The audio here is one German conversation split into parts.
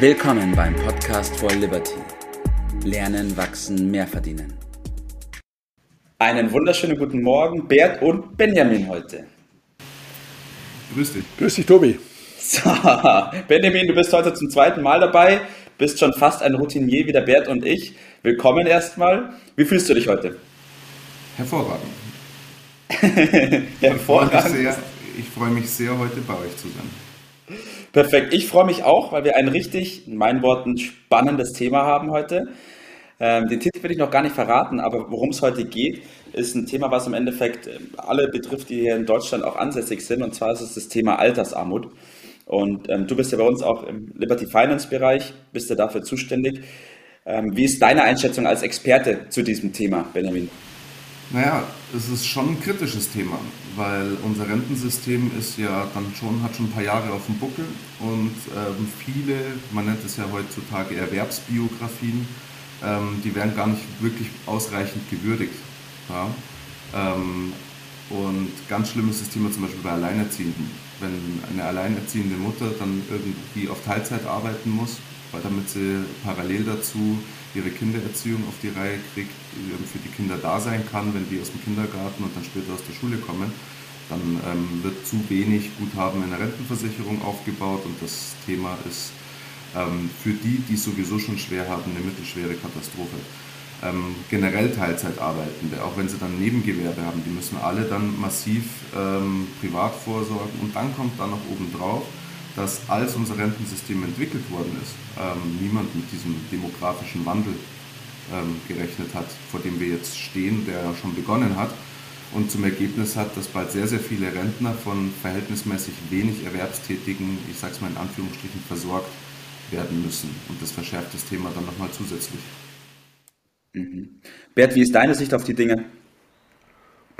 Willkommen beim Podcast for Liberty. Lernen, wachsen, mehr verdienen. Einen wunderschönen guten Morgen, Bert und Benjamin heute. Grüß dich. Grüß dich, Tobi. So, Benjamin, du bist heute zum zweiten Mal dabei, bist schon fast ein Routinier wie der Bert und ich. Willkommen erstmal. Wie fühlst du dich heute? Hervorragend. Hervorragend. Ich freue, sehr, ich freue mich sehr, heute bei euch zu sein. Perfekt. Ich freue mich auch, weil wir ein richtig, in meinen Worten, spannendes Thema haben heute. Ähm, den Titel will ich noch gar nicht verraten, aber worum es heute geht, ist ein Thema, was im Endeffekt ähm, alle betrifft, die hier in Deutschland auch ansässig sind. Und zwar ist es das Thema Altersarmut. Und ähm, du bist ja bei uns auch im Liberty Finance Bereich, bist ja dafür zuständig. Ähm, wie ist deine Einschätzung als Experte zu diesem Thema, Benjamin? Naja, es ist schon ein kritisches Thema, weil unser Rentensystem ist ja dann schon, hat schon ein paar Jahre auf dem Buckel und ähm, viele, man nennt es ja heutzutage Erwerbsbiografien, ähm, die werden gar nicht wirklich ausreichend gewürdigt. Ja? Ähm, und ganz schlimm ist das Thema zum Beispiel bei Alleinerziehenden. Wenn eine alleinerziehende Mutter dann irgendwie auf Teilzeit arbeiten muss, weil damit sie parallel dazu ihre Kindererziehung auf die Reihe kriegt, für die Kinder da sein kann, wenn die aus dem Kindergarten und dann später aus der Schule kommen, dann ähm, wird zu wenig Guthaben in der Rentenversicherung aufgebaut und das Thema ist ähm, für die, die sowieso schon schwer haben, eine mittelschwere Katastrophe. Ähm, generell Teilzeitarbeitende, auch wenn sie dann Nebengewerbe haben, die müssen alle dann massiv ähm, privat vorsorgen und dann kommt dann noch oben drauf, dass als unser Rentensystem entwickelt worden ist, ähm, niemand mit diesem demografischen Wandel ähm, gerechnet hat, vor dem wir jetzt stehen, der ja schon begonnen hat und zum Ergebnis hat, dass bald sehr, sehr viele Rentner von verhältnismäßig wenig Erwerbstätigen, ich sage es mal in Anführungsstrichen, versorgt werden müssen. Und das verschärft das Thema dann nochmal zusätzlich. Mhm. Bert, wie ist deine Sicht auf die Dinge?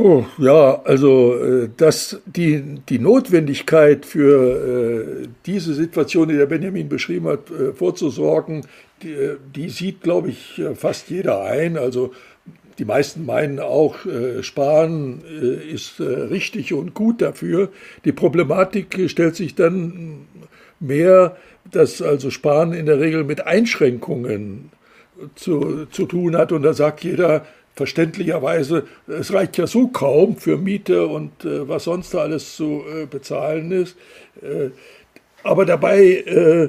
Oh, ja, also äh, dass die, die Notwendigkeit für äh, diese Situation, die der Benjamin beschrieben hat, äh, vorzusorgen, die, die sieht, glaube ich, fast jeder ein. Also die meisten meinen auch, Sparen ist richtig und gut dafür. Die Problematik stellt sich dann mehr, dass also Sparen in der Regel mit Einschränkungen zu, zu tun hat. Und da sagt jeder, verständlicherweise, es reicht ja so kaum für Miete und äh, was sonst alles zu äh, bezahlen ist. Äh, aber dabei äh,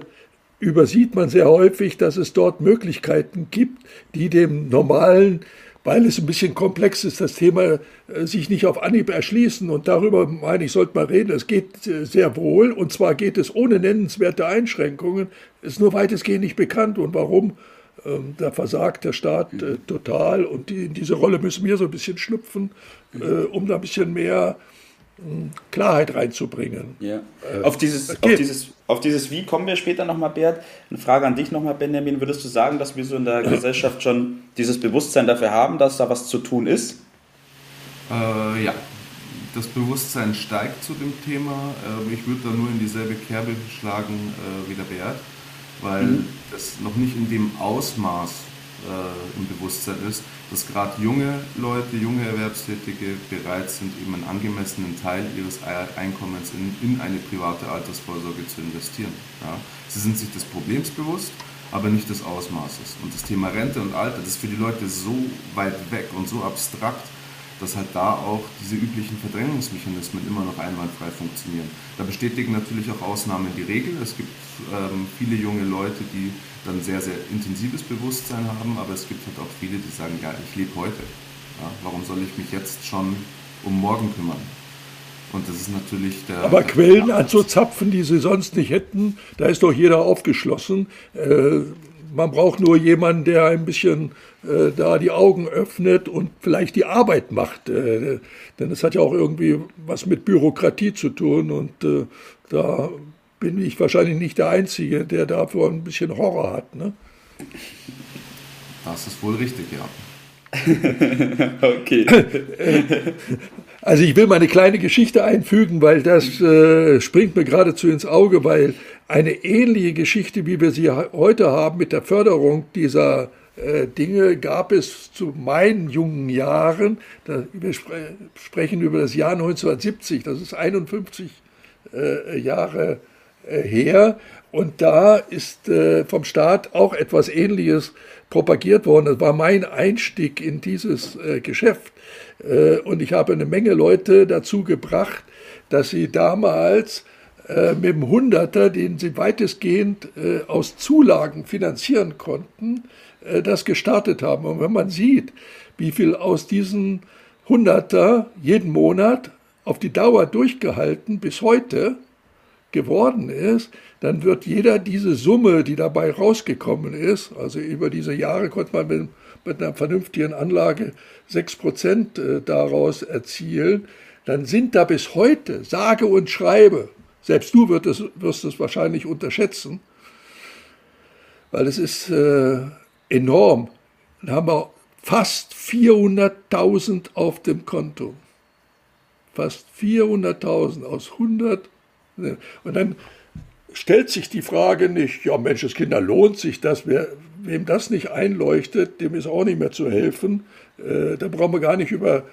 übersieht man sehr häufig, dass es dort Möglichkeiten gibt, die dem normalen, weil es ein bisschen komplex ist, das Thema äh, sich nicht auf Anhieb erschließen. Und darüber, meine ich, sollte man reden. Es geht äh, sehr wohl, und zwar geht es ohne nennenswerte Einschränkungen, ist nur weitestgehend nicht bekannt. Und warum? Ähm, da versagt der Staat äh, total und die, in diese Rolle müssen wir so ein bisschen schlüpfen, äh, um da ein bisschen mehr mh, hm, Klarheit reinzubringen. Ja. Äh, auf, dieses, auf, dieses, auf dieses Wie kommen wir später nochmal, Bert. Eine Frage an dich nochmal, Benjamin. Würdest du sagen, dass wir so in der Gesellschaft schon dieses Bewusstsein dafür haben, dass da was zu tun ist? Äh, ja, das Bewusstsein steigt zu dem Thema. Ähm, ich würde da nur in dieselbe Kerbe schlagen äh, wie der Bert weil mhm. das noch nicht in dem Ausmaß äh, im Bewusstsein ist, dass gerade junge Leute, junge Erwerbstätige bereit sind, eben einen angemessenen Teil ihres Einkommens in, in eine private Altersvorsorge zu investieren. Ja. Sie sind sich des Problems bewusst, aber nicht des Ausmaßes. Und das Thema Rente und Alter, das ist für die Leute so weit weg und so abstrakt, dass halt da auch diese üblichen Verdrängungsmechanismen immer noch einwandfrei funktionieren. Da bestätigen natürlich auch Ausnahmen die Regel. Es gibt ähm, viele junge Leute, die dann sehr, sehr intensives Bewusstsein haben, aber es gibt halt auch viele, die sagen, ja, ich lebe heute. Ja, warum soll ich mich jetzt schon um morgen kümmern? Und das ist natürlich der. Aber Quellen anzuzapfen, die sie sonst nicht hätten, da ist doch jeder aufgeschlossen. Äh, man braucht nur jemanden, der ein bisschen äh, da die Augen öffnet und vielleicht die Arbeit macht. Äh, denn es hat ja auch irgendwie was mit Bürokratie zu tun und äh, da bin ich wahrscheinlich nicht der Einzige, der davor ein bisschen Horror hat. Ne? Das ist wohl richtig, ja. okay. Also ich will mal eine kleine Geschichte einfügen, weil das äh, springt mir geradezu ins Auge, weil eine ähnliche Geschichte, wie wir sie heute haben mit der Förderung dieser äh, Dinge, gab es zu meinen jungen Jahren. Da, wir spre sprechen über das Jahr 1970, das ist 51 äh, Jahre her. Und da ist äh, vom Staat auch etwas Ähnliches propagiert worden. Das war mein Einstieg in dieses äh, Geschäft. Äh, und ich habe eine Menge Leute dazu gebracht, dass sie damals äh, mit dem Hunderter, den sie weitestgehend äh, aus Zulagen finanzieren konnten, äh, das gestartet haben. Und wenn man sieht, wie viel aus diesen Hunderter jeden Monat auf die Dauer durchgehalten bis heute geworden ist, dann wird jeder diese Summe, die dabei rausgekommen ist, also über diese Jahre konnte man mit, mit einer vernünftigen Anlage 6% äh, daraus erzielen, dann sind da bis heute, sage und schreibe, selbst du wirst es, wirst es wahrscheinlich unterschätzen, weil es ist äh, enorm. Dann haben wir fast 400.000 auf dem Konto. Fast 400.000 aus 100. Und dann stellt sich die Frage nicht, ja Mensch, das Kinder lohnt sich das, wer, wem das nicht einleuchtet, dem ist auch nicht mehr zu helfen. Äh, da brauchen wir gar nicht über,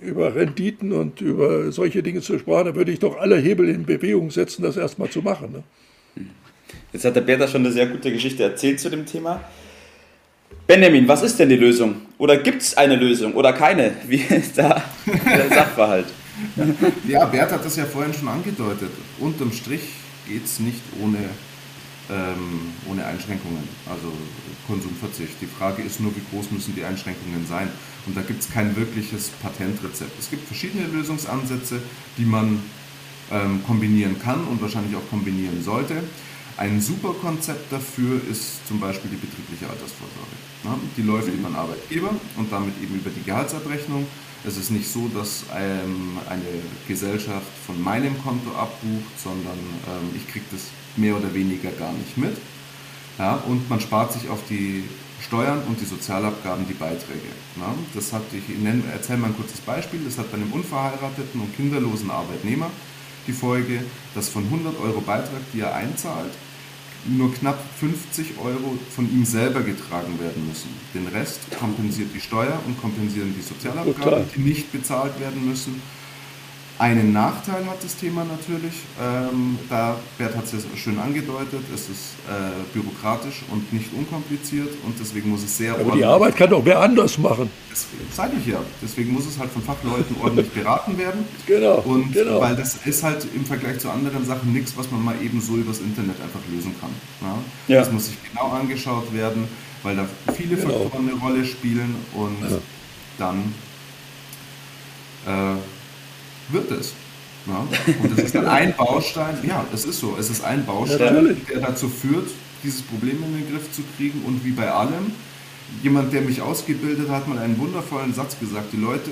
über Renditen und über solche Dinge zu sprechen. Da würde ich doch alle Hebel in Bewegung setzen, das erstmal zu machen. Ne? Jetzt hat der Bertha schon eine sehr gute Geschichte erzählt zu dem Thema. Benjamin, was ist denn die Lösung? Oder gibt es eine Lösung oder keine? Wie ist da der Sachverhalt? ja, Bert hat das ja vorhin schon angedeutet. Unterm Strich geht es nicht ohne, ähm, ohne Einschränkungen, also Konsumverzicht. Die Frage ist nur, wie groß müssen die Einschränkungen sein? Und da gibt es kein wirkliches Patentrezept. Es gibt verschiedene Lösungsansätze, die man ähm, kombinieren kann und wahrscheinlich auch kombinieren sollte. Ein super Konzept dafür ist zum Beispiel die betriebliche Altersvorsorge. Die läuft über den Arbeitgeber und damit eben über die Gehaltsabrechnung. Es ist nicht so, dass ähm, eine Gesellschaft von meinem Konto abbucht, sondern ähm, ich kriege das mehr oder weniger gar nicht mit. Ja, und man spart sich auf die Steuern und die Sozialabgaben die Beiträge. Ja, das hat, ich erzähle mal ein kurzes Beispiel. Das hat bei einem unverheirateten und kinderlosen Arbeitnehmer die Folge, dass von 100 Euro Beitrag, die er einzahlt, nur knapp 50 Euro von ihm selber getragen werden müssen. Den Rest kompensiert die Steuer und kompensieren die Sozialabgaben, die nicht bezahlt werden müssen. Einen Nachteil hat das Thema natürlich, ähm, da Bert hat es ja schön angedeutet, es ist äh, bürokratisch und nicht unkompliziert und deswegen muss es sehr Aber die Arbeit kann doch wer anders machen. Das sage ich ja. Deswegen muss es halt von Fachleuten ordentlich beraten werden. Genau. Und genau. weil das ist halt im Vergleich zu anderen Sachen nichts, was man mal eben so übers Internet einfach lösen kann. Ja? Ja. Das muss sich genau angeschaut werden, weil da viele genau. Faktoren eine Rolle spielen und ja. dann äh, wird es. Ja? Und das ist dann ein Baustein, ja, es ist so, es ist ein Baustein, ja, der dazu führt, dieses Problem in den Griff zu kriegen und wie bei allem, jemand, der mich ausgebildet hat, mal einen wundervollen Satz gesagt, die Leute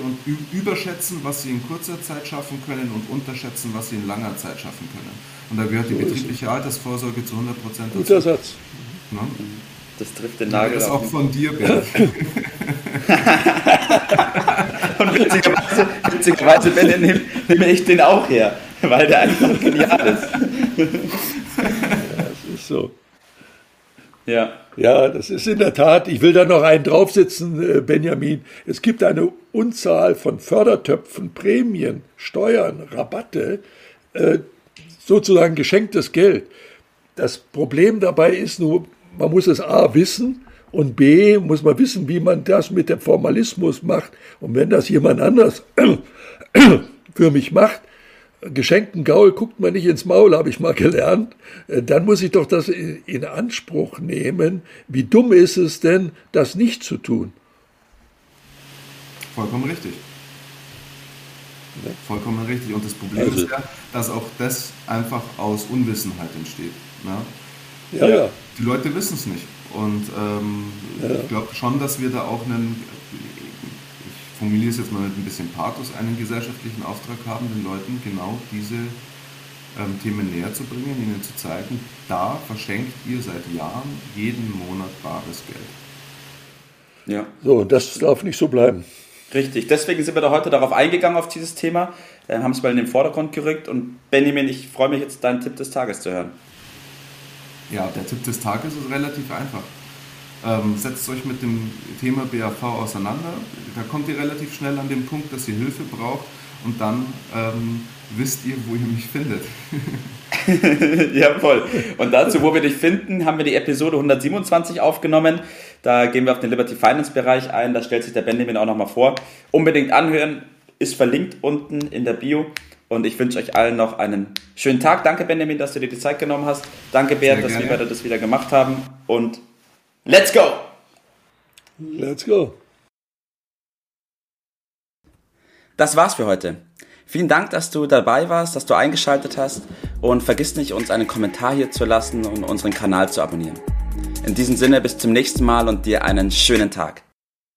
überschätzen, was sie in kurzer Zeit schaffen können und unterschätzen, was sie in langer Zeit schaffen können. Und da gehört die betriebliche Altersvorsorge zu 100 Prozent dazu. Guter Satz. Ja? Das trifft den Nagel. Das ist auch von dir, Bernd. Und witzigerweise, witzigerweise nehme, nehme ich den auch her, weil der einfach genial ist. Ja, das ist so. Ja. Ja, das ist in der Tat, ich will da noch einen draufsetzen, äh, Benjamin. Es gibt eine Unzahl von Fördertöpfen, Prämien, Steuern, Rabatte, äh, sozusagen geschenktes Geld. Das Problem dabei ist nur, man muss es A wissen und B muss man wissen, wie man das mit dem Formalismus macht. Und wenn das jemand anders für mich macht, geschenkten Gaul guckt man nicht ins Maul, habe ich mal gelernt, äh, dann muss ich doch das in Anspruch nehmen. Wie dumm ist es denn, das nicht zu tun? Vollkommen richtig. Vollkommen richtig. Und das Problem also, ist ja, dass auch das einfach aus Unwissenheit entsteht. Ne? Ja, ja. Die Leute wissen es nicht. Und ähm, ja. ich glaube schon, dass wir da auch einen, ich formuliere es jetzt mal mit ein bisschen Pathos, einen gesellschaftlichen Auftrag haben, den Leuten genau diese ähm, Themen näher zu bringen, ihnen zu zeigen, da verschenkt ihr seit Jahren jeden Monat bares Geld. Ja. So, das darf nicht so bleiben. Richtig, deswegen sind wir da heute darauf eingegangen, auf dieses Thema, äh, haben es mal in den Vordergrund gerückt und Benjamin, ich freue mich jetzt, deinen Tipp des Tages zu hören. Ja, der Tipp des Tages ist relativ einfach. Ähm, setzt euch mit dem Thema BAV auseinander. Da kommt ihr relativ schnell an den Punkt, dass ihr Hilfe braucht und dann ähm, wisst ihr, wo ihr mich findet. ja, voll. Und dazu, wo wir dich finden, haben wir die Episode 127 aufgenommen. Da gehen wir auf den Liberty Finance Bereich ein. Da stellt sich der Benjamin auch nochmal vor. Unbedingt anhören, ist verlinkt unten in der Bio. Und ich wünsche euch allen noch einen schönen Tag. Danke, Benjamin, dass du dir die Zeit genommen hast. Danke, Bert, dass wir beide das wieder gemacht haben. Und let's go! Let's go! Das war's für heute. Vielen Dank, dass du dabei warst, dass du eingeschaltet hast und vergiss nicht, uns einen Kommentar hier zu lassen und unseren Kanal zu abonnieren. In diesem Sinne bis zum nächsten Mal und dir einen schönen Tag.